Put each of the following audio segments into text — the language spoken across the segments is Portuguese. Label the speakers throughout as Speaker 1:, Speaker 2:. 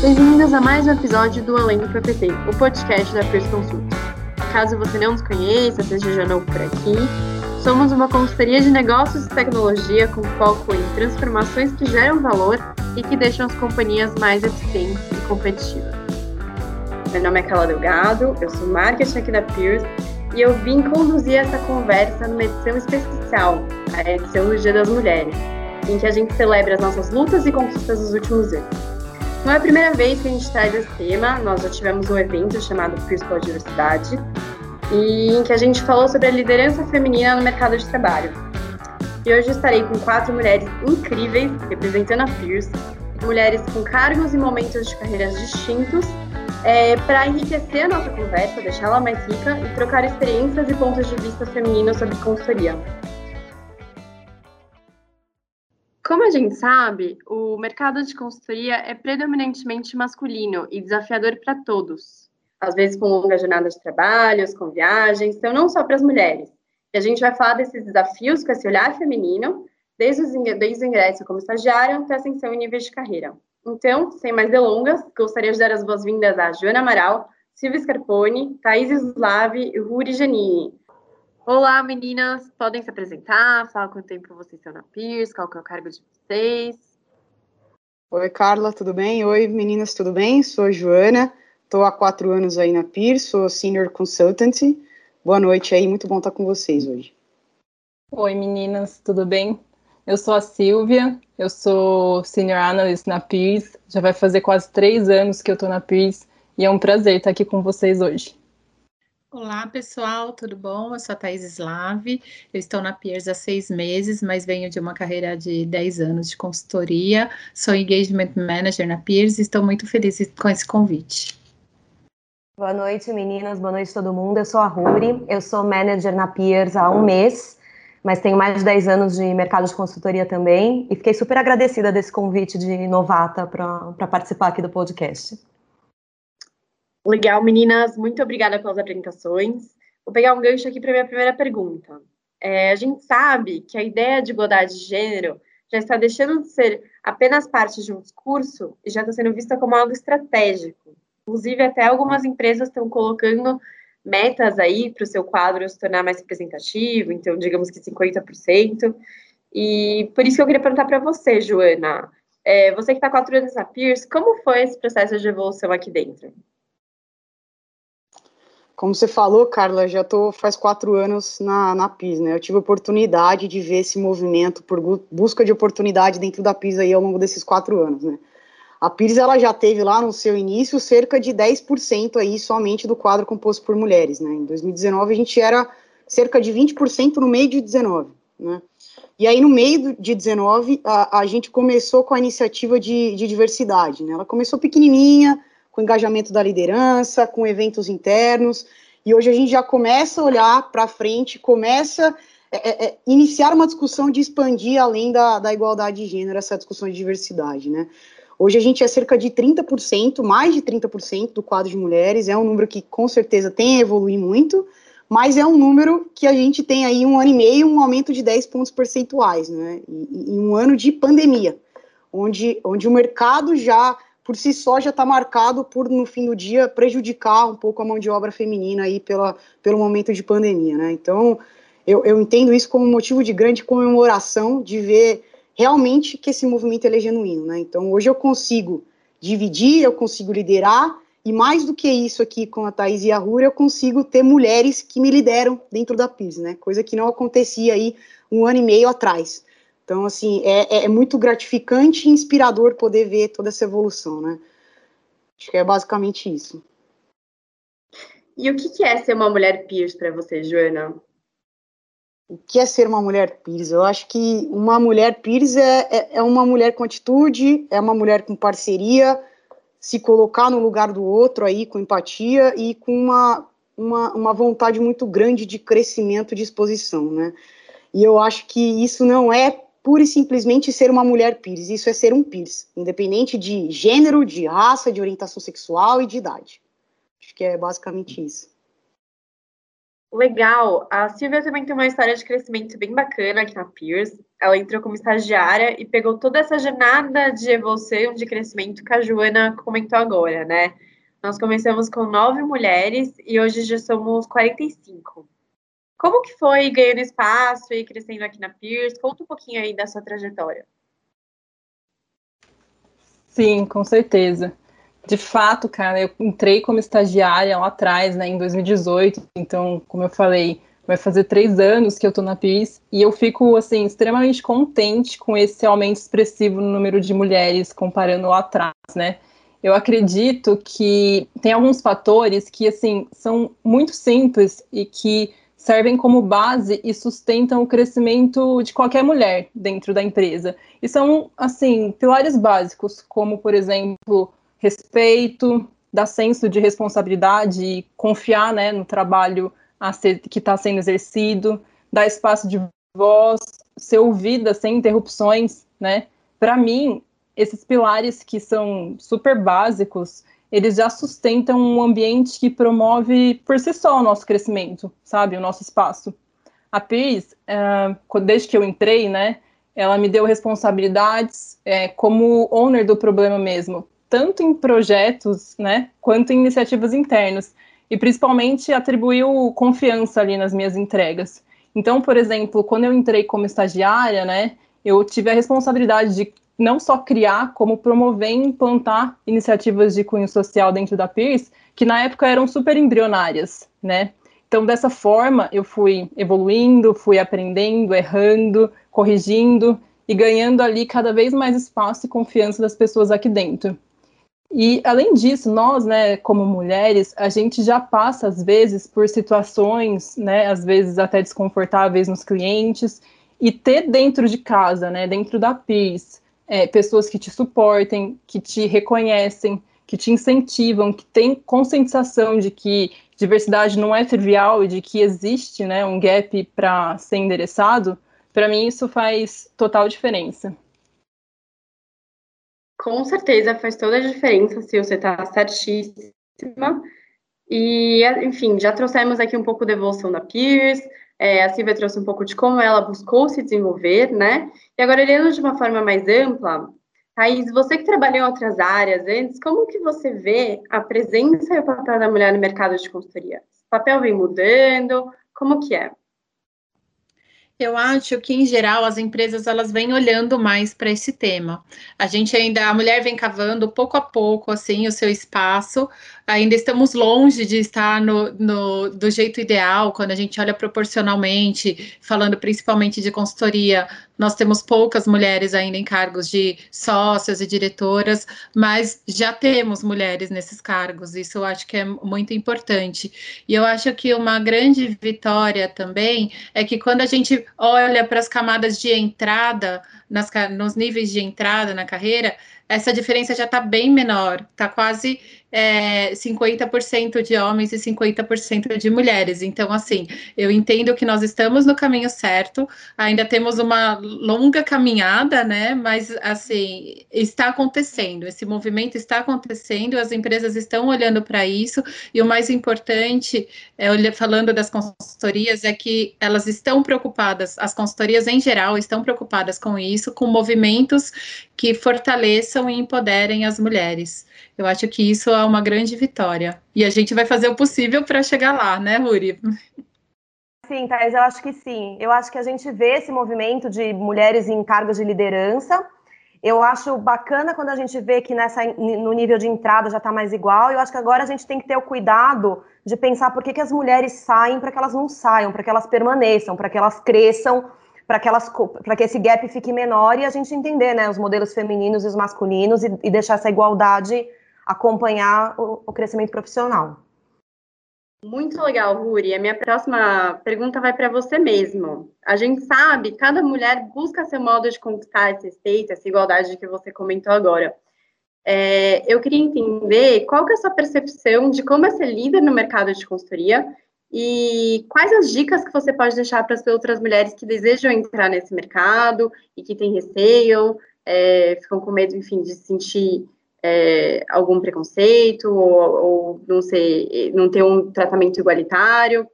Speaker 1: Bem-vindos a mais um episódio do Além do PPT, o podcast da Pierce Consult. Caso você não nos conheça, seja já novo por aqui, somos uma consultoria de negócios e tecnologia com foco em transformações que geram valor e que deixam as companhias mais eficientes e competitivas. Meu nome é Carla Delgado, eu sou marketing aqui da Pierce e eu vim conduzir essa conversa numa edição especial, a edição do Dia das Mulheres, em que a gente celebra as nossas lutas e conquistas dos últimos anos. Não é a primeira vez que a gente traz esse tema, nós já tivemos um evento chamado pela Diversidade, e em que a gente falou sobre a liderança feminina no mercado de trabalho. E hoje estarei com quatro mulheres incríveis representando a Peers, mulheres com cargos e momentos de carreiras distintos, é, para enriquecer a nossa conversa, deixá-la mais rica e trocar experiências e pontos de vista femininos sobre consultoria. Como a gente sabe, o mercado de consultoria é predominantemente masculino e desafiador para todos. Às vezes com longa jornada de trabalhos, com viagens, então não só para as mulheres. E a gente vai falar desses desafios com esse olhar feminino, desde, os, desde o ingresso como estagiário até ascensão em níveis de carreira. Então, sem mais delongas, gostaria de dar as boas-vindas a Joana Amaral, Silvia Scarponi, Thaís Slave e Ruri Janini, Olá, meninas. Podem se apresentar, falar quanto tempo vocês estão na Pierce, qual que é o cargo de vocês.
Speaker 2: Oi, Carla, tudo bem? Oi, meninas, tudo bem? Sou a Joana, estou há quatro anos aí na Pierce, sou Senior Consultant. Boa noite aí, muito bom estar com vocês hoje.
Speaker 3: Oi, meninas, tudo bem? Eu sou a Silvia, eu sou Senior Analyst na Pierce, já vai fazer quase três anos que eu estou na Pierce e é um prazer estar aqui com vocês hoje.
Speaker 4: Olá, pessoal, tudo bom? Eu sou a Thais Slave, eu estou na Peers há seis meses, mas venho de uma carreira de 10 anos de consultoria, sou Engagement Manager na Peers e estou muito feliz com esse convite.
Speaker 5: Boa noite, meninas, boa noite todo mundo. Eu sou a Ruri, eu sou Manager na Peers há um mês, mas tenho mais de 10 anos de mercado de consultoria também e fiquei super agradecida desse convite de novata para participar aqui do podcast.
Speaker 1: Legal, meninas, muito obrigada pelas apresentações. Vou pegar um gancho aqui para minha primeira pergunta. É, a gente sabe que a ideia de igualdade de gênero já está deixando de ser apenas parte de um discurso e já está sendo vista como algo estratégico. Inclusive, até algumas empresas estão colocando metas aí para o seu quadro se tornar mais representativo, então, digamos que 50%. E por isso que eu queria perguntar para você, Joana, é, você que está quatro anos na Pierce, como foi esse processo de evolução aqui dentro?
Speaker 2: Como você falou, Carla, já estou faz quatro anos na, na PIS, né? Eu tive a oportunidade de ver esse movimento por busca de oportunidade dentro da PIS aí ao longo desses quatro anos, né? A PIS ela já teve lá no seu início cerca de 10% aí somente do quadro composto por mulheres, né? Em 2019 a gente era cerca de 20% no meio de 19, né? E aí no meio de 19 a, a gente começou com a iniciativa de, de diversidade, né? Ela começou pequenininha, com engajamento da liderança, com eventos internos, e hoje a gente já começa a olhar para frente, começa é, é, é, iniciar uma discussão de expandir além da, da igualdade de gênero, essa discussão de diversidade, né? Hoje a gente é cerca de 30%, mais de 30% do quadro de mulheres, é um número que com certeza tem a evoluir muito, mas é um número que a gente tem aí um ano e meio, um aumento de 10 pontos percentuais, né? Em um ano de pandemia, onde, onde o mercado já por si só já está marcado por, no fim do dia, prejudicar um pouco a mão de obra feminina aí pela, pelo momento de pandemia, né? Então, eu, eu entendo isso como motivo de grande comemoração de ver realmente que esse movimento é genuíno, né? Então, hoje eu consigo dividir, eu consigo liderar, e mais do que isso aqui com a Thais e a Rura, eu consigo ter mulheres que me lideram dentro da PIS, né? Coisa que não acontecia aí um ano e meio atrás. Então, assim, é, é, é muito gratificante e inspirador poder ver toda essa evolução, né? Acho que é basicamente isso.
Speaker 1: E o que é ser uma mulher peers para você, Joana?
Speaker 2: O que é ser uma mulher peers? Eu acho que uma mulher peers é, é, é uma mulher com atitude, é uma mulher com parceria, se colocar no lugar do outro aí, com empatia e com uma, uma, uma vontade muito grande de crescimento de exposição, né? E eu acho que isso não é pura e simplesmente ser uma mulher Pires. Isso é ser um Pires, independente de gênero, de raça, de orientação sexual e de idade. Acho que é basicamente isso.
Speaker 1: Legal. A Silvia também tem uma história de crescimento bem bacana aqui na Pierce. Ela entrou como estagiária e pegou toda essa jornada de evolução, de crescimento que a Joana comentou agora, né? Nós começamos com nove mulheres e hoje já somos 45. Como que foi ganhando espaço e crescendo aqui na Pierce? Conta um pouquinho aí da sua trajetória.
Speaker 3: Sim, com certeza. De fato, cara, eu entrei como estagiária lá atrás, né, em 2018. Então, como eu falei, vai fazer três anos que eu tô na PIS e eu fico, assim, extremamente contente com esse aumento expressivo no número de mulheres comparando lá atrás, né. Eu acredito que tem alguns fatores que, assim, são muito simples e que servem como base e sustentam o crescimento de qualquer mulher dentro da empresa. E são, assim, pilares básicos, como, por exemplo, respeito, dar senso de responsabilidade e confiar né, no trabalho ser, que está sendo exercido, dar espaço de voz, ser ouvida sem interrupções, né? Para mim, esses pilares que são super básicos, eles já sustentam um ambiente que promove por si só o nosso crescimento, sabe? O nosso espaço. A PIS, uh, desde que eu entrei, né, ela me deu responsabilidades é, como owner do problema mesmo, tanto em projetos, né, quanto em iniciativas internas, e principalmente atribuiu confiança ali nas minhas entregas. Então, por exemplo, quando eu entrei como estagiária, né, eu tive a responsabilidade de não só criar, como promover e implantar iniciativas de cunho social dentro da PIRS, que na época eram super embrionárias, né? Então, dessa forma, eu fui evoluindo, fui aprendendo, errando, corrigindo e ganhando ali cada vez mais espaço e confiança das pessoas aqui dentro. E além disso, nós, né, como mulheres, a gente já passa às vezes por situações, né, às vezes até desconfortáveis nos clientes, e ter dentro de casa, né, dentro da PIS, é, pessoas que te suportem, que te reconhecem, que te incentivam, que têm conscientização de que diversidade não é trivial e de que existe, né, um gap para ser endereçado, para mim isso faz total diferença.
Speaker 1: Com certeza faz toda a diferença se você está certíssima. E, enfim, já trouxemos aqui um pouco da evolução da Pierce, é, a Silvia trouxe um pouco de como ela buscou se desenvolver, né? E agora, olhando de uma forma mais ampla, Thaís, você que trabalhou em outras áreas antes, como que você vê a presença e o papel da mulher no mercado de consultoria? O papel vem mudando? Como que é?
Speaker 4: Eu acho que, em geral, as empresas elas vêm olhando mais para esse tema. A gente ainda, a mulher vem cavando pouco a pouco, assim, o seu espaço. Ainda estamos longe de estar no, no do jeito ideal, quando a gente olha proporcionalmente, falando principalmente de consultoria, nós temos poucas mulheres ainda em cargos de sócias e diretoras, mas já temos mulheres nesses cargos. Isso eu acho que é muito importante. E eu acho que uma grande vitória também é que quando a gente olha para as camadas de entrada, nas, nos níveis de entrada na carreira, essa diferença já está bem menor, está quase é, 50% de homens e 50% de mulheres. Então, assim, eu entendo que nós estamos no caminho certo, ainda temos uma longa caminhada, né? Mas, assim, está acontecendo, esse movimento está acontecendo, as empresas estão olhando para isso, e o mais importante, é, falando das consultorias, é que elas estão preocupadas, as consultorias em geral estão preocupadas com isso, com movimentos que fortaleçam e empoderem as mulheres. Eu acho que isso é uma grande vitória. E a gente vai fazer o possível para chegar lá, né, Ruri?
Speaker 5: Sim, Thais, eu acho que sim. Eu acho que a gente vê esse movimento de mulheres em cargos de liderança. Eu acho bacana quando a gente vê que nessa, no nível de entrada já está mais igual. Eu acho que agora a gente tem que ter o cuidado de pensar por que, que as mulheres saem para que elas não saiam, para que elas permaneçam, para que elas cresçam, para que, que esse gap fique menor e a gente entender né, os modelos femininos e os masculinos e, e deixar essa igualdade acompanhar o, o crescimento profissional.
Speaker 1: Muito legal, Ruri. A minha próxima pergunta vai para você mesmo. A gente sabe, cada mulher busca seu modo de conquistar esse respeito, essa igualdade que você comentou agora. É, eu queria entender qual que é a sua percepção de como é ser líder no mercado de consultoria e quais as dicas que você pode deixar para as outras mulheres que desejam entrar nesse mercado e que têm receio, é, ficam com medo, enfim, de se sentir é, algum preconceito ou, ou, não ser, não ter um tratamento igualitário?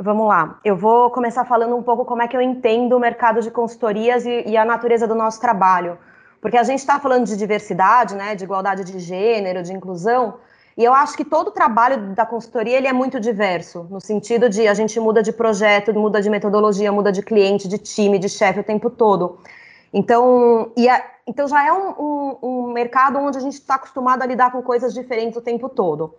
Speaker 5: Vamos lá. Eu vou começar falando um pouco como é que eu entendo o mercado de consultorias e, e a natureza do nosso trabalho. Porque a gente está falando de diversidade, né, de igualdade de gênero, de inclusão, e eu acho que todo o trabalho da consultoria ele é muito diverso, no sentido de a gente muda de projeto, muda de metodologia, muda de cliente, de time, de chefe o tempo todo. Então, e a, então já é um, um, um mercado onde a gente está acostumado a lidar com coisas diferentes o tempo todo.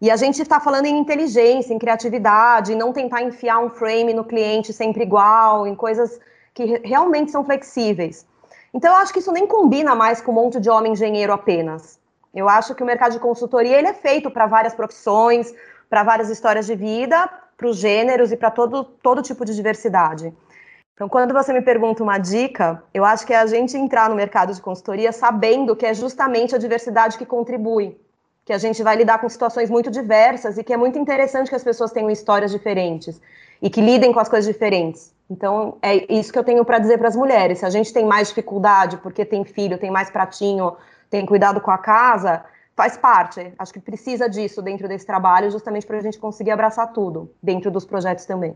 Speaker 5: E a gente está falando em inteligência, em criatividade, em não tentar enfiar um frame no cliente sempre igual, em coisas que realmente são flexíveis. Então, eu acho que isso nem combina mais com um monte de homem engenheiro apenas. Eu acho que o mercado de consultoria ele é feito para várias profissões, para várias histórias de vida, para os gêneros e para todo, todo tipo de diversidade. Então, quando você me pergunta uma dica, eu acho que é a gente entrar no mercado de consultoria sabendo que é justamente a diversidade que contribui que a gente vai lidar com situações muito diversas e que é muito interessante que as pessoas tenham histórias diferentes e que lidem com as coisas diferentes. Então, é isso que eu tenho para dizer para as mulheres. Se a gente tem mais dificuldade porque tem filho, tem mais pratinho, tem cuidado com a casa, faz parte. Acho que precisa disso dentro desse trabalho, justamente para a gente conseguir abraçar tudo dentro dos projetos também.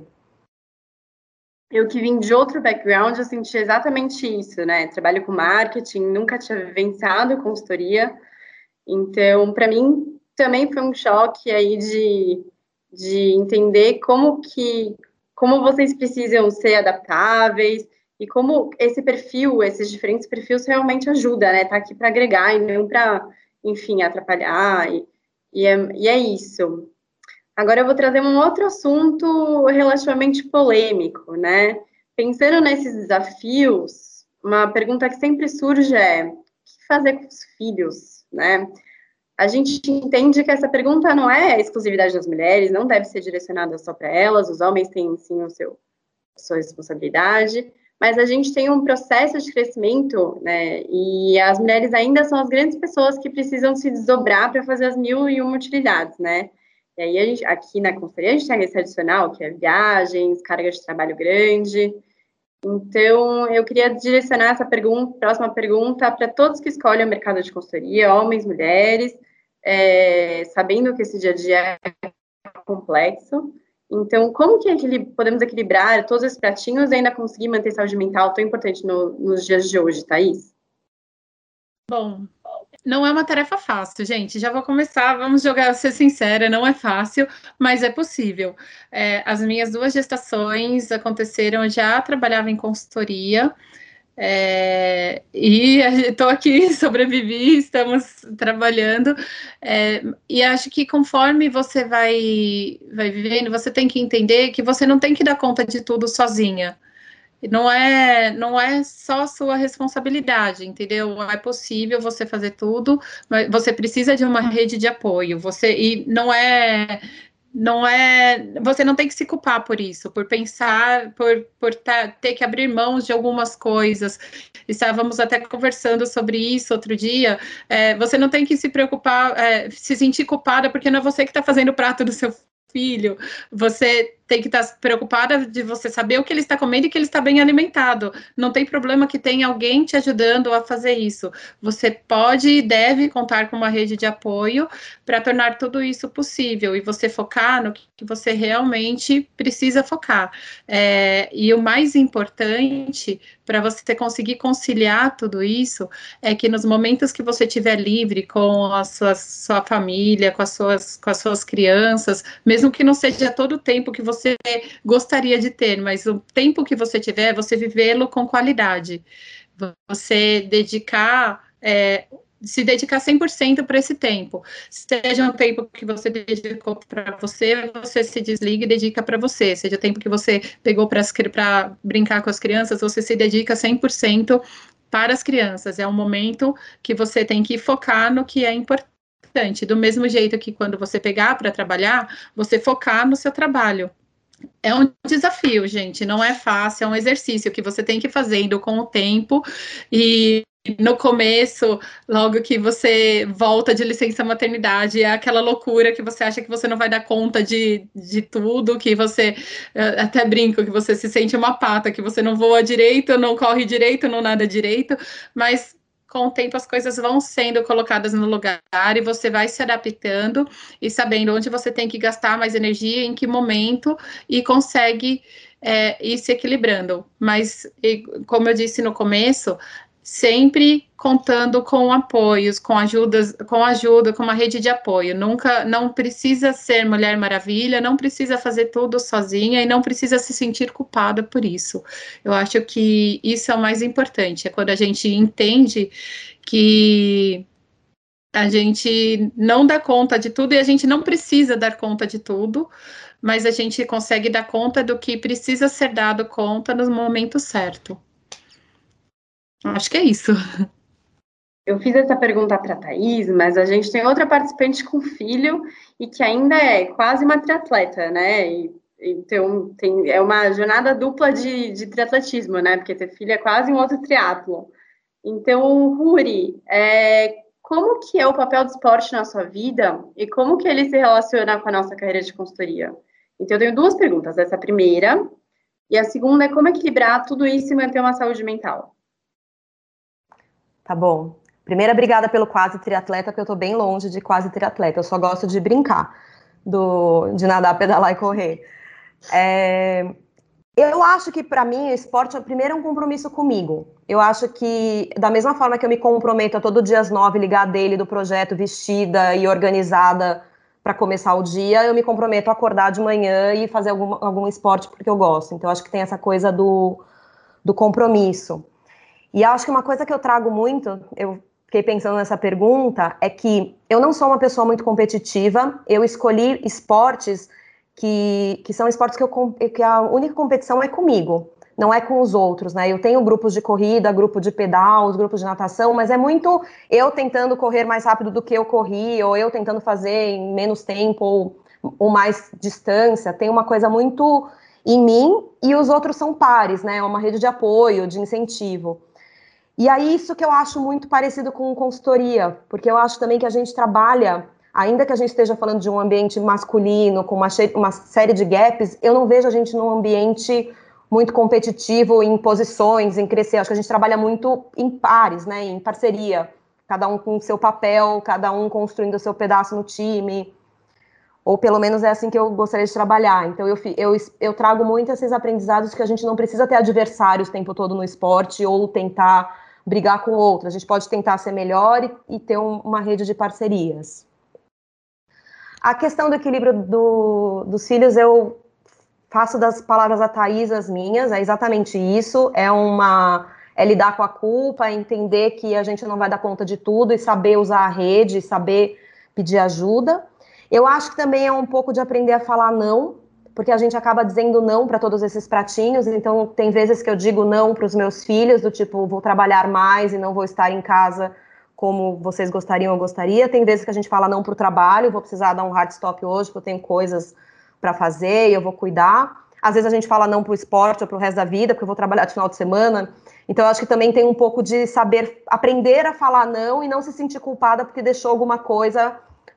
Speaker 1: Eu que vim de outro background, eu senti exatamente isso, né? Trabalho com marketing, nunca tinha vivenciado consultoria, então, para mim, também foi um choque aí de, de entender como que como vocês precisam ser adaptáveis e como esse perfil, esses diferentes perfis realmente ajuda, né? Tá aqui para agregar e não para, enfim, atrapalhar. E, e, é, e é isso. Agora eu vou trazer um outro assunto relativamente polêmico, né? Pensando nesses desafios, uma pergunta que sempre surge é: o que fazer com os filhos? né? A gente entende que essa pergunta não é exclusividade das mulheres, não deve ser direcionada só para elas, os homens têm sim o seu a sua responsabilidade, mas a gente tem um processo de crescimento, né? E as mulheres ainda são as grandes pessoas que precisam se desdobrar para fazer as mil e uma utilidades, né? E aí, a gente, aqui na consultoria, a gente tem esse adicional, que é viagens, carga de trabalho grande, então, eu queria direcionar essa pergunta, próxima pergunta para todos que escolhem o mercado de consultoria, homens, mulheres, é, sabendo que esse dia a dia é complexo. Então, como que podemos equilibrar todos esses pratinhos e ainda conseguir manter saúde mental tão importante no, nos dias de hoje, Thaís?
Speaker 4: Bom, não é uma tarefa fácil, gente. Já vou começar, vamos jogar, ser sincera, não é fácil, mas é possível. É, as minhas duas gestações aconteceram, eu já trabalhava em consultoria, é, e estou aqui, sobrevivi, estamos trabalhando, é, e acho que conforme você vai, vai vivendo, você tem que entender que você não tem que dar conta de tudo sozinha não é não é só sua responsabilidade, entendeu? É possível você fazer tudo, mas você precisa de uma rede de apoio. Você e não é não é você não tem que se culpar por isso, por pensar, por, por tá, ter que abrir mãos de algumas coisas. Estávamos até conversando sobre isso outro dia. É, você não tem que se preocupar, é, se sentir culpada porque não é você que está fazendo o prato do seu filho. Você tem que estar tá preocupada de você saber o que ele está comendo e que ele está bem alimentado. Não tem problema que tenha alguém te ajudando a fazer isso. Você pode e deve contar com uma rede de apoio para tornar tudo isso possível e você focar no que você realmente precisa focar. É, e o mais importante para você conseguir conciliar tudo isso é que nos momentos que você estiver livre com a sua, sua família, com as suas, com as suas crianças, mesmo que não seja todo o tempo que você você gostaria de ter, mas o tempo que você tiver, você vivê-lo com qualidade. Você dedicar. É, se dedicar 100% para esse tempo. Seja um tempo que você dedicou para você, você se desliga e dedica para você. Seja o tempo que você pegou para brincar com as crianças, você se dedica 100% para as crianças. É um momento que você tem que focar no que é importante. Do mesmo jeito que quando você pegar para trabalhar, você focar no seu trabalho. É um desafio, gente, não é fácil, é um exercício que você tem que ir fazendo com o tempo e no começo, logo que você volta de licença maternidade, é aquela loucura que você acha que você não vai dar conta de, de tudo, que você até brinco, que você se sente uma pata, que você não voa direito, não corre direito, não nada direito, mas com o tempo as coisas vão sendo colocadas no lugar e você vai se adaptando e sabendo onde você tem que gastar mais energia, em que momento, e consegue é, ir se equilibrando. Mas, como eu disse no começo, sempre contando com apoios, com ajudas, com ajuda, com uma rede de apoio. Nunca, não precisa ser Mulher Maravilha, não precisa fazer tudo sozinha e não precisa se sentir culpada por isso. Eu acho que isso é o mais importante, é quando a gente entende que a gente não dá conta de tudo e a gente não precisa dar conta de tudo, mas a gente consegue dar conta do que precisa ser dado conta no momento certo. Acho que é isso.
Speaker 1: Eu fiz essa pergunta para a Thaís, mas a gente tem outra participante com filho e que ainda é quase uma triatleta, né? E, então, tem, é uma jornada dupla de, de triatletismo, né? Porque ter filho é quase um outro triatlo. Então, Ruri, é, como que é o papel do esporte na sua vida e como que ele se relaciona com a nossa carreira de consultoria? Então, eu tenho duas perguntas. Essa primeira, e a segunda é como equilibrar tudo isso e manter uma saúde mental.
Speaker 5: Tá bom. Primeira, obrigada pelo quase triatleta, porque eu tô bem longe de quase triatleta. Eu só gosto de brincar, do, de nadar, pedalar e correr. É, eu acho que para mim o esporte, primeiro, é um compromisso comigo. Eu acho que, da mesma forma que eu me comprometo a todo dia às nove ligar dele do projeto vestida e organizada para começar o dia, eu me comprometo a acordar de manhã e fazer algum, algum esporte porque eu gosto. Então, eu acho que tem essa coisa do, do compromisso. E acho que uma coisa que eu trago muito, eu fiquei pensando nessa pergunta, é que eu não sou uma pessoa muito competitiva, eu escolhi esportes que, que são esportes que, eu, que a única competição é comigo, não é com os outros, né? Eu tenho grupos de corrida, grupo de pedal, grupos de natação, mas é muito eu tentando correr mais rápido do que eu corri, ou eu tentando fazer em menos tempo, ou, ou mais distância. Tem uma coisa muito em mim e os outros são pares, né? É uma rede de apoio, de incentivo. E aí, isso que eu acho muito parecido com consultoria, porque eu acho também que a gente trabalha, ainda que a gente esteja falando de um ambiente masculino, com uma, uma série de gaps, eu não vejo a gente num ambiente muito competitivo em posições, em crescer. Acho que a gente trabalha muito em pares, né, em parceria, cada um com o seu papel, cada um construindo o seu pedaço no time. Ou pelo menos é assim que eu gostaria de trabalhar. Então eu, eu, eu trago muito esses aprendizados que a gente não precisa ter adversários o tempo todo no esporte ou tentar brigar com outro. A gente pode tentar ser melhor e, e ter um, uma rede de parcerias. A questão do equilíbrio do, dos filhos, eu faço das palavras da Thais as minhas, é exatamente isso, é uma é lidar com a culpa, é entender que a gente não vai dar conta de tudo e saber usar a rede, saber pedir ajuda. Eu acho que também é um pouco de aprender a falar não, porque a gente acaba dizendo não para todos esses pratinhos, então tem vezes que eu digo não para os meus filhos, do tipo, vou trabalhar mais e não vou estar em casa como vocês gostariam ou gostaria. Tem vezes que a gente fala não para o trabalho, vou precisar dar um hard stop hoje, porque eu tenho coisas para fazer e eu vou cuidar. Às vezes a gente fala não para o esporte ou para o resto da vida, porque eu vou trabalhar de final de semana. Então eu acho que também tem um pouco de saber aprender a falar não e não se sentir culpada porque deixou alguma coisa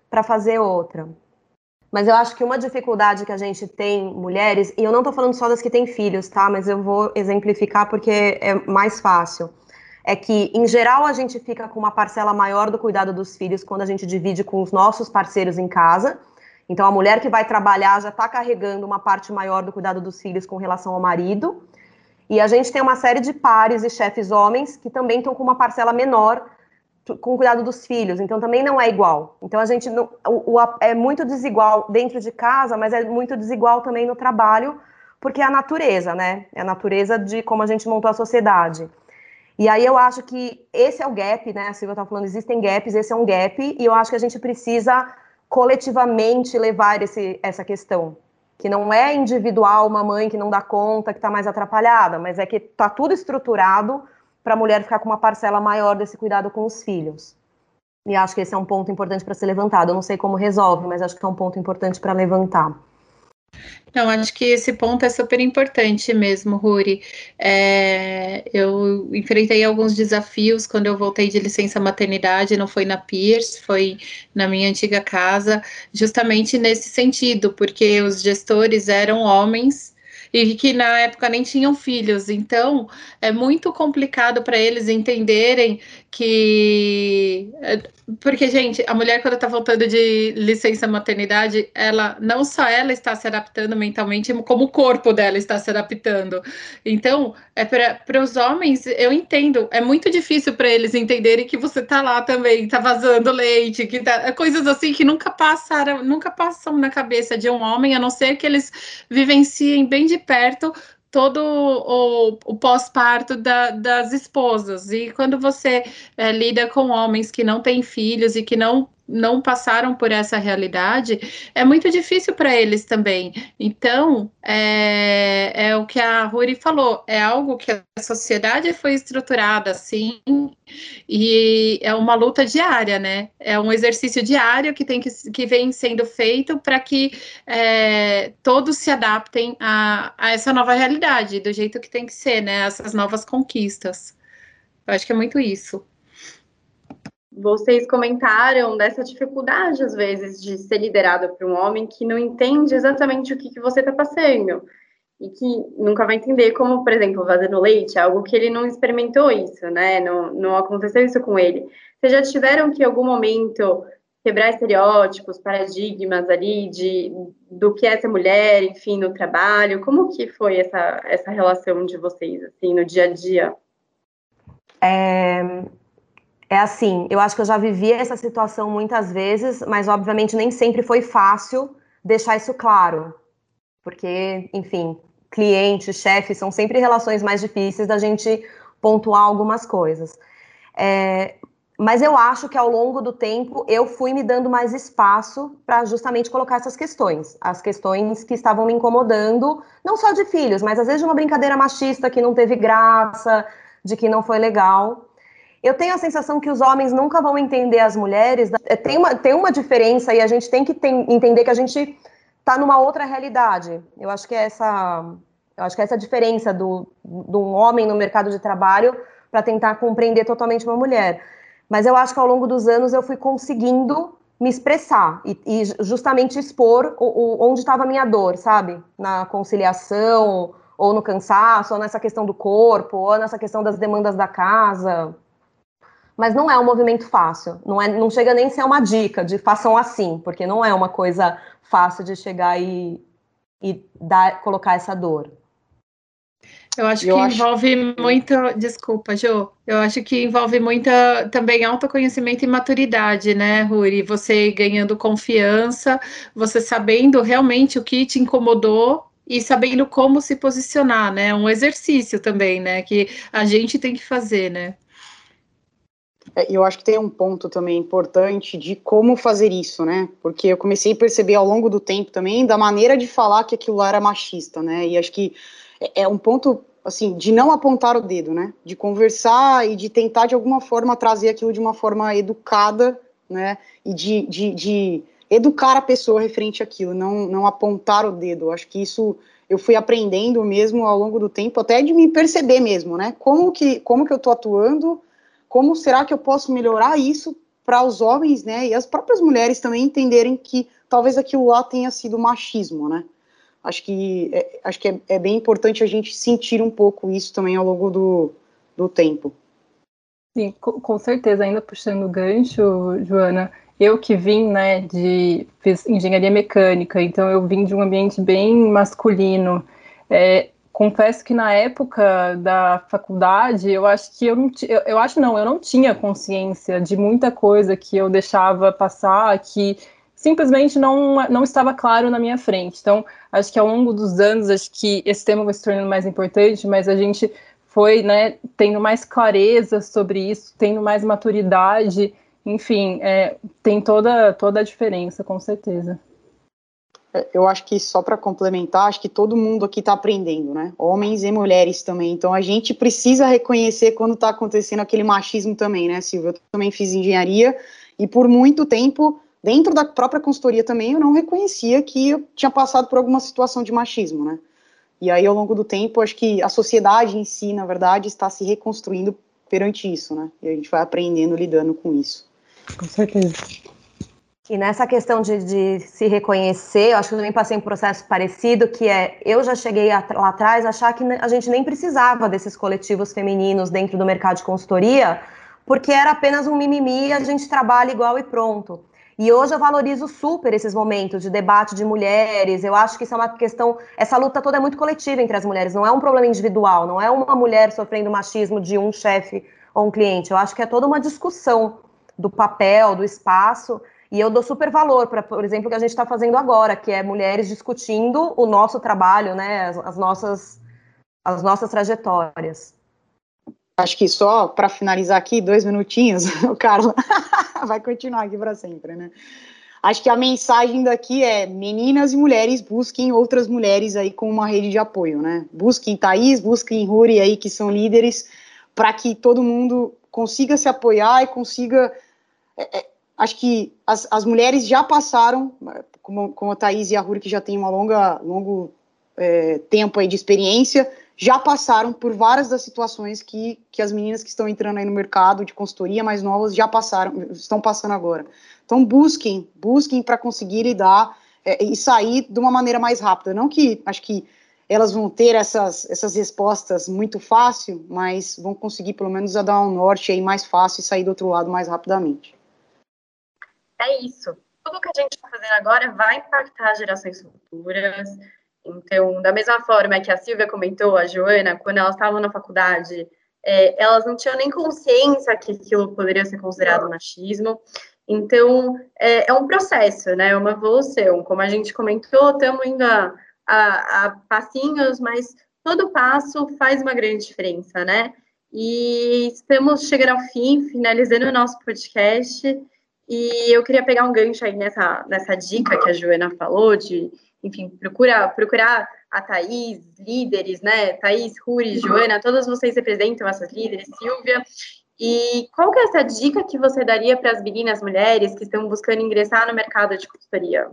Speaker 5: para fazer outra. Mas eu acho que uma dificuldade que a gente tem, mulheres, e eu não estou falando só das que têm filhos, tá? Mas eu vou exemplificar porque é mais fácil. É que, em geral, a gente fica com uma parcela maior do cuidado dos filhos quando a gente divide com os nossos parceiros em casa. Então, a mulher que vai trabalhar já está carregando uma parte maior do cuidado dos filhos com relação ao marido. E a gente tem uma série de pares e chefes homens que também estão com uma parcela menor com o cuidado dos filhos, então também não é igual. Então a gente não, o, o, é muito desigual dentro de casa, mas é muito desigual também no trabalho, porque é a natureza, né? É a natureza de como a gente montou a sociedade. E aí eu acho que esse é o gap, né? A Silvia está falando, existem gaps, esse é um gap, e eu acho que a gente precisa coletivamente levar esse, essa questão. Que não é individual uma mãe que não dá conta, que está mais atrapalhada, mas é que está tudo estruturado para a mulher ficar com uma parcela maior desse cuidado com os filhos. E acho que esse é um ponto importante para ser levantado. Eu não sei como resolve, mas acho que é um ponto importante para levantar.
Speaker 4: Não, acho que esse ponto é super importante mesmo, Ruri. É, eu enfrentei alguns desafios quando eu voltei de licença maternidade, não foi na Pierce, foi na minha antiga casa, justamente nesse sentido, porque os gestores eram homens e que na época nem tinham filhos. Então, é muito complicado para eles entenderem que. Porque, gente, a mulher, quando está voltando de licença maternidade, ela não só ela está se adaptando mentalmente, como o corpo dela está se adaptando. Então, é para os homens, eu entendo, é muito difícil para eles entenderem que você está lá também, está vazando leite, que tá, coisas assim que nunca passaram, nunca passam na cabeça de um homem, a não ser que eles vivenciem bem de perto todo o, o pós-parto da, das esposas. E quando você é, lida com homens que não têm filhos e que não não passaram por essa realidade, é muito difícil para eles também. Então, é, é, o que a Ruri falou, é algo que a sociedade foi estruturada assim, e é uma luta diária, né? É um exercício diário que tem que, que vem sendo feito para que é, todos se adaptem a, a essa nova realidade, do jeito que tem que ser, né? Essas novas conquistas. Eu acho que é muito isso
Speaker 1: vocês comentaram dessa dificuldade, às vezes, de ser liderado por um homem que não entende exatamente o que, que você está passando e que nunca vai entender como, por exemplo, vazando leite, algo que ele não experimentou isso, né? Não, não aconteceu isso com ele. Vocês já tiveram que, em algum momento, quebrar estereótipos, paradigmas ali de do que é ser mulher, enfim, no trabalho? Como que foi essa, essa relação de vocês, assim, no dia a dia?
Speaker 5: É, é assim, eu acho que eu já vivi essa situação muitas vezes, mas obviamente nem sempre foi fácil deixar isso claro. Porque, enfim, cliente, chefe, são sempre relações mais difíceis da gente pontuar algumas coisas. É, mas eu acho que ao longo do tempo eu fui me dando mais espaço para justamente colocar essas questões, as questões que estavam me incomodando, não só de filhos, mas às vezes de uma brincadeira machista que não teve graça, de que não foi legal. Eu tenho a sensação que os homens nunca vão entender as mulheres. É, tem uma, tem uma diferença e a gente tem que tem, entender que a gente está numa outra realidade. Eu acho que é essa, eu acho que é essa diferença do, de um homem no mercado de trabalho para tentar compreender totalmente uma mulher. Mas eu acho que ao longo dos anos eu fui conseguindo me expressar e, e justamente expor o, o, onde estava a minha dor, sabe? Na conciliação, ou no cansaço, ou nessa questão do corpo, ou nessa questão das demandas da casa mas não é um movimento fácil. Não, é, não chega nem a ser uma dica de façam assim, porque não é uma coisa fácil de chegar e, e dar, colocar essa dor.
Speaker 4: Eu acho eu que acho... envolve muita. Desculpa, Jo. Eu acho que envolve muita também autoconhecimento e maturidade, né, Ruri? Você ganhando confiança, você sabendo realmente o que te incomodou e sabendo como se posicionar, né? Um exercício também, né? Que a gente tem que fazer, né?
Speaker 2: É, eu acho que tem um ponto também importante de como fazer isso, né? Porque eu comecei a perceber ao longo do tempo também da maneira de falar que aquilo lá era machista, né? E acho que é, é um ponto assim de não apontar o dedo, né? De conversar e de tentar de alguma forma trazer aquilo de uma forma educada, né? E de, de, de educar a pessoa referente àquilo, não, não apontar o dedo. Acho que isso eu fui aprendendo mesmo ao longo do tempo, até de me perceber mesmo, né? Como que, como que eu tô atuando como será que eu posso melhorar isso para os homens, né, e as próprias mulheres também entenderem que talvez aquilo lá tenha sido machismo, né? Acho que é, acho que é, é, bem importante a gente sentir um pouco isso também ao longo do, do tempo.
Speaker 3: Sim, com, certeza. Ainda puxando o gancho, Joana, eu que vim, né, de fiz engenharia mecânica, então eu vim de um ambiente bem masculino. É, confesso que na época da faculdade, eu acho que eu não eu, eu acho não, eu não tinha consciência de muita coisa que eu deixava passar, que simplesmente não, não estava claro na minha frente. Então, acho que ao longo dos anos, acho que esse tema vai se tornando mais importante, mas a gente foi, né, tendo mais clareza sobre isso, tendo mais maturidade, enfim, é, tem toda, toda a diferença, com certeza.
Speaker 2: Eu acho que só para complementar, acho que todo mundo aqui está aprendendo, né? Homens e mulheres também. Então a gente precisa reconhecer quando está acontecendo aquele machismo também, né, Silvia? Eu também fiz engenharia e por muito tempo, dentro da própria consultoria também, eu não reconhecia que eu tinha passado por alguma situação de machismo, né? E aí, ao longo do tempo, acho que a sociedade em si, na verdade, está se reconstruindo perante isso, né? E a gente vai aprendendo, lidando com isso.
Speaker 3: Com certeza.
Speaker 5: Que nessa questão de, de, se reconhecer, eu acho que eu também passei um processo parecido, que é, eu já cheguei lá atrás a achar que a gente nem precisava desses coletivos femininos dentro do mercado de consultoria, porque era apenas um mimimi a gente trabalha igual e pronto. E hoje eu valorizo super esses momentos de debate de mulheres. Eu acho que isso é uma questão. Essa luta toda é muito coletiva entre as mulheres, não é um problema individual, não é uma mulher sofrendo machismo de um chefe ou um cliente. Eu acho que é toda uma discussão do papel, do espaço. E eu dou super valor para, por exemplo, o que a gente está fazendo agora, que é mulheres discutindo o nosso trabalho, né, as, as nossas, as nossas trajetórias.
Speaker 2: Acho que só para finalizar aqui, dois minutinhos, o Carla vai continuar aqui para sempre, né? Acho que a mensagem daqui é: meninas e mulheres busquem outras mulheres aí com uma rede de apoio, né? Busquem Thaís, busquem Ruri aí, que são líderes, para que todo mundo consiga se apoiar e consiga é, é, acho que as, as mulheres já passaram, como, como a Thaís e a Ruri, que já têm um longa, longo é, tempo aí de experiência, já passaram por várias das situações que, que as meninas que estão entrando aí no mercado de consultoria mais novas já passaram, estão passando agora. Então busquem, busquem para conseguir lidar é, e sair de uma maneira mais rápida. Não que acho que elas vão ter essas, essas respostas muito fácil, mas vão conseguir pelo menos dar um norte aí mais fácil e sair do outro lado mais rapidamente
Speaker 1: é isso. Tudo que a gente está fazendo agora vai impactar gerações futuras. Então, da mesma forma que a Silvia comentou, a Joana, quando elas estavam na faculdade, é, elas não tinham nem consciência que aquilo poderia ser considerado machismo. Então, é, é um processo, né? É uma evolução. Como a gente comentou, estamos indo a, a, a passinhos, mas todo passo faz uma grande diferença, né? E estamos chegando ao fim, finalizando o nosso podcast. E eu queria pegar um gancho aí nessa, nessa dica que a Joana falou, de, enfim, procura, procurar a Thaís, líderes, né? Thaís, Ruri, Joana, todas vocês representam essas líderes, Silvia. E qual que é essa dica que você daria para as meninas mulheres que estão buscando ingressar no mercado de consultoria?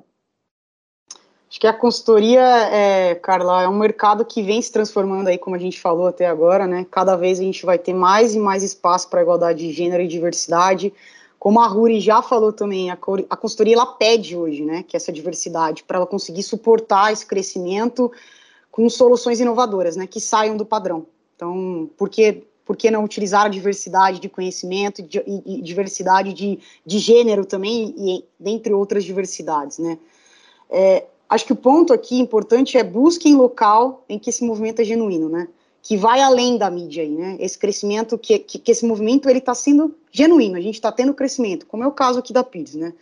Speaker 2: Acho que a consultoria, é, Carla, é um mercado que vem se transformando aí, como a gente falou até agora, né? Cada vez a gente vai ter mais e mais espaço para igualdade de gênero e diversidade. Como a Ruri já falou também, a, a consultoria ela pede hoje, né, que essa diversidade, para ela conseguir suportar esse crescimento com soluções inovadoras, né, que saiam do padrão. Então, por que, por que não utilizar a diversidade de conhecimento e, e, e diversidade de, de gênero também, e dentre outras diversidades, né? É, acho que o ponto aqui importante é busquem local em que esse movimento é genuíno, né? Que vai além da mídia aí, né? Esse crescimento, que, que, que esse movimento, ele está sendo genuíno, a gente está tendo crescimento, como é o caso aqui da Pires, né?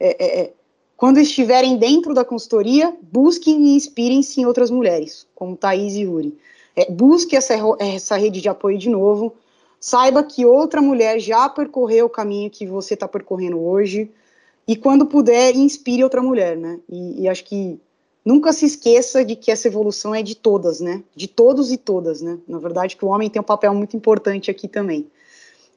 Speaker 2: É, é, é, quando estiverem dentro da consultoria, busquem e inspirem-se em outras mulheres, como Thaís e Yuri. É, busque essa, essa rede de apoio de novo, saiba que outra mulher já percorreu o caminho que você está percorrendo hoje, e quando puder, inspire outra mulher, né? E, e acho que nunca se esqueça de que essa evolução é de todas, né? De todos e todas, né? Na verdade, que o homem tem um papel muito importante aqui também.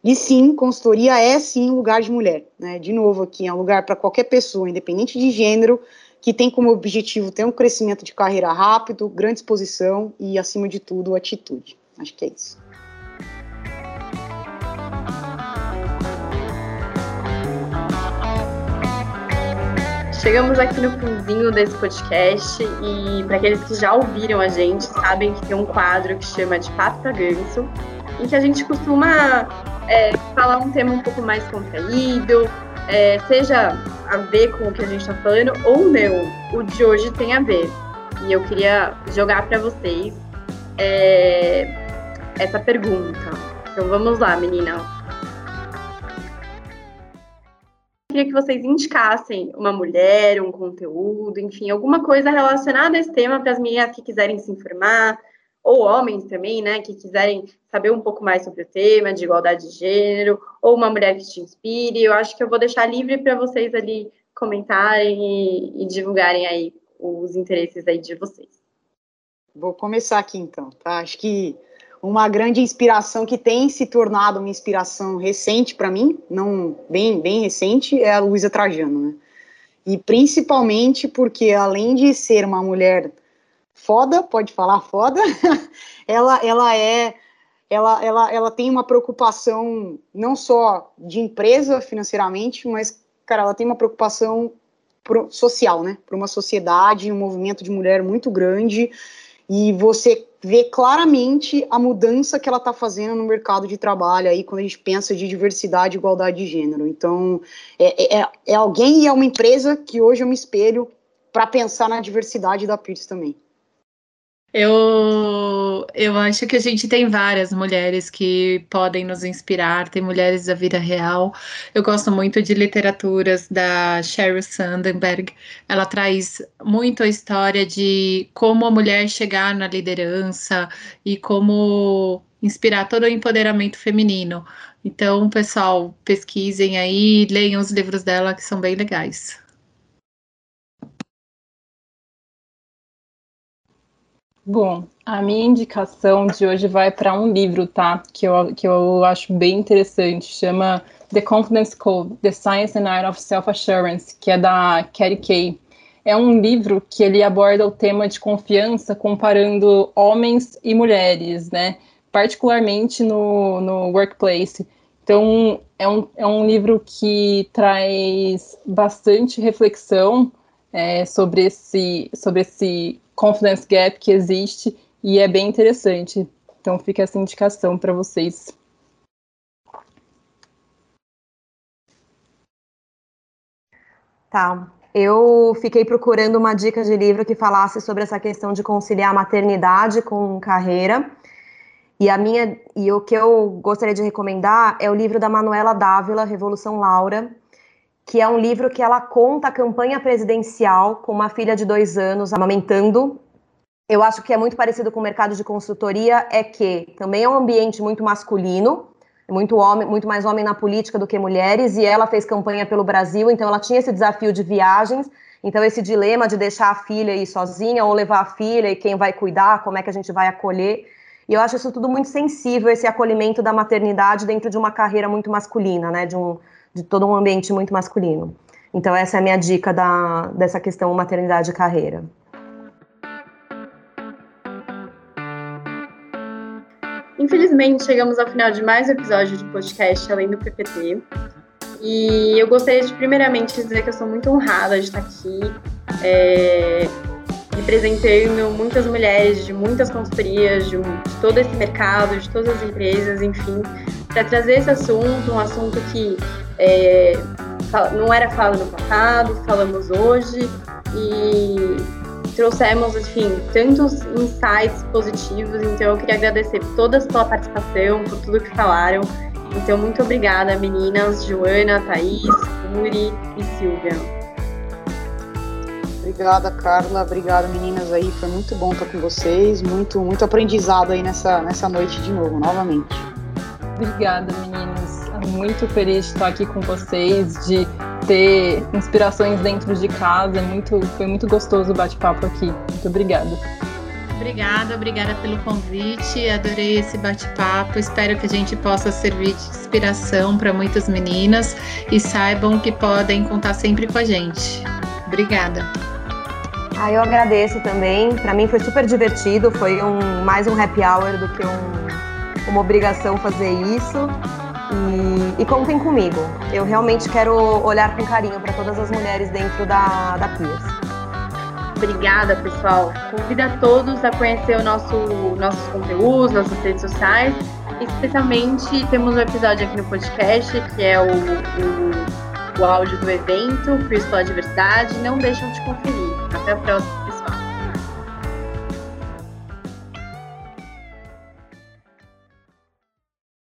Speaker 2: E sim, consultoria é sim um lugar de mulher, né? De novo aqui, é um lugar para qualquer pessoa, independente de gênero, que tem como objetivo ter um crescimento de carreira rápido, grande exposição e, acima de tudo, atitude. Acho que é isso.
Speaker 1: Chegamos aqui no finzinho desse podcast e para aqueles que já ouviram a gente, sabem que tem um quadro que chama de Papo Ganso, em que a gente costuma é, falar um tema um pouco mais contraído, é, seja a ver com o que a gente está falando ou não. O de hoje tem a ver. E eu queria jogar para vocês é, essa pergunta. Então vamos lá, menina. Queria que vocês indicassem uma mulher, um conteúdo, enfim, alguma coisa relacionada a esse tema para as meninas que quiserem se informar, ou homens também, né, que quiserem saber um pouco mais sobre o tema de igualdade de gênero, ou uma mulher que te inspire. Eu acho que eu vou deixar livre para vocês ali comentarem e, e divulgarem aí os interesses aí de vocês.
Speaker 2: Vou começar aqui então, tá? Acho que uma grande inspiração que tem se tornado uma inspiração recente para mim, não bem bem recente, é a Luísa Trajano, né? E principalmente porque além de ser uma mulher foda, pode falar foda, ela ela é ela, ela, ela tem uma preocupação não só de empresa financeiramente, mas cara, ela tem uma preocupação pro, social, né? Para uma sociedade, um movimento de mulher muito grande, e você vê claramente a mudança que ela está fazendo no mercado de trabalho aí quando a gente pensa de diversidade e igualdade de gênero. Então, é, é, é alguém e é uma empresa que hoje eu me espelho para pensar na diversidade da Pierce também.
Speaker 4: Eu, eu acho que a gente tem várias mulheres que podem nos inspirar, tem mulheres da vida real. Eu gosto muito de literaturas da Sheryl Sandberg. Ela traz muito a história de como a mulher chegar na liderança e como inspirar todo o empoderamento feminino. Então, pessoal, pesquisem aí, leiam os livros dela que são bem legais.
Speaker 3: Bom, a minha indicação de hoje vai para um livro, tá? Que eu, que eu acho bem interessante. Chama The Confidence Code: The Science and Art of Self-Assurance, que é da Carrie Kay. É um livro que ele aborda o tema de confiança comparando homens e mulheres, né? Particularmente no, no workplace. Então, é um, é um livro que traz bastante reflexão é, sobre, esse, sobre esse confidence gap que existe e é bem interessante. Então fica essa indicação para vocês.
Speaker 5: Tá. Eu fiquei procurando uma dica de livro que falasse sobre essa questão de conciliar maternidade com carreira. E a minha e o que eu gostaria de recomendar é o livro da Manuela Dávila, Revolução Laura, que é um livro que ela conta a campanha presidencial com uma filha de dois anos amamentando. Eu acho que é muito parecido com o mercado de consultoria, é que também é um ambiente muito masculino, muito homem, muito mais homem na política do que mulheres, e ela fez campanha pelo Brasil, então ela tinha esse desafio de viagens, então esse dilema de deixar a filha ir sozinha ou levar a filha e quem vai cuidar, como é que a gente vai acolher. E eu acho isso tudo muito sensível, esse acolhimento da maternidade dentro de uma carreira muito masculina, né? De um, de todo um ambiente muito masculino. Então essa é a minha dica da, dessa questão maternidade e carreira.
Speaker 1: Infelizmente, chegamos ao final de mais um episódio de podcast Além do PPT. E eu gostaria de, primeiramente, dizer que eu sou muito honrada de estar aqui, é, representando muitas mulheres de muitas consultorias, de, de todo esse mercado, de todas as empresas, enfim, para trazer esse assunto, um assunto que é, não era falado no passado, falamos hoje e trouxemos, enfim, tantos insights positivos. Então, eu queria agradecer por toda a sua participação, por tudo que falaram. Então, muito obrigada, meninas, Joana, Thaís, Yuri e Silvia.
Speaker 2: Obrigada, Carla. Obrigada, meninas aí. Foi muito bom estar com vocês. Muito, muito aprendizado aí nessa, nessa noite de novo, novamente.
Speaker 3: Obrigada, meninas. Muito feliz de estar aqui com vocês, de ter inspirações dentro de casa. Muito, foi muito gostoso o bate-papo aqui. Muito obrigada.
Speaker 4: Obrigada, obrigada pelo convite. Adorei esse bate-papo. Espero que a gente possa servir de inspiração para muitas meninas e saibam que podem contar sempre com a gente. Obrigada.
Speaker 5: Ah, eu agradeço também. Para mim foi super divertido. Foi um, mais um happy hour do que um, uma obrigação fazer isso. E, e, contem comigo. Eu realmente quero olhar com carinho para todas as mulheres dentro da, da Pierce.
Speaker 1: Obrigada, pessoal. Convido a todos a conhecer o nosso, nossos conteúdos, nossas redes sociais. Especialmente temos um episódio aqui no podcast, que é o, o, o áudio do evento, Pierce pela Diversidade. Não deixam de conferir. Até a próxima.